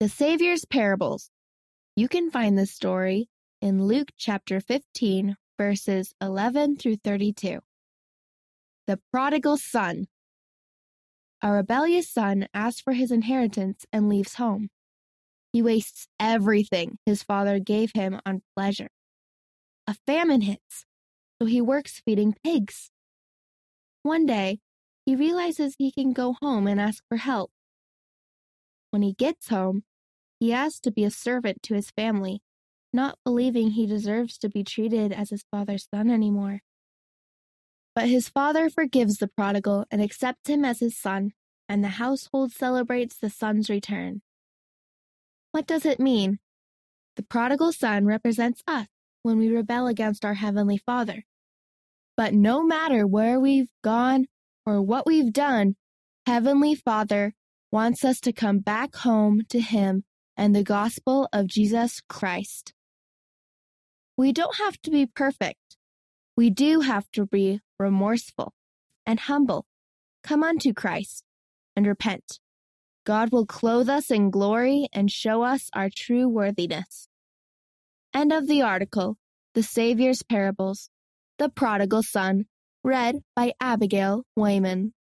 The Savior's Parables. You can find this story in Luke chapter 15, verses 11 through 32. The Prodigal Son. A rebellious son asks for his inheritance and leaves home. He wastes everything his father gave him on pleasure. A famine hits, so he works feeding pigs. One day, he realizes he can go home and ask for help. When he gets home, he asks to be a servant to his family, not believing he deserves to be treated as his father's son anymore. But his father forgives the prodigal and accepts him as his son, and the household celebrates the son's return. What does it mean? The prodigal son represents us when we rebel against our Heavenly Father. But no matter where we've gone or what we've done, Heavenly Father wants us to come back home to Him and the gospel of Jesus Christ. We don't have to be perfect. We do have to be remorseful and humble. Come unto Christ and repent. God will clothe us in glory and show us our true worthiness. End of the article The Savior's Parables, The Prodigal Son, read by Abigail Wayman.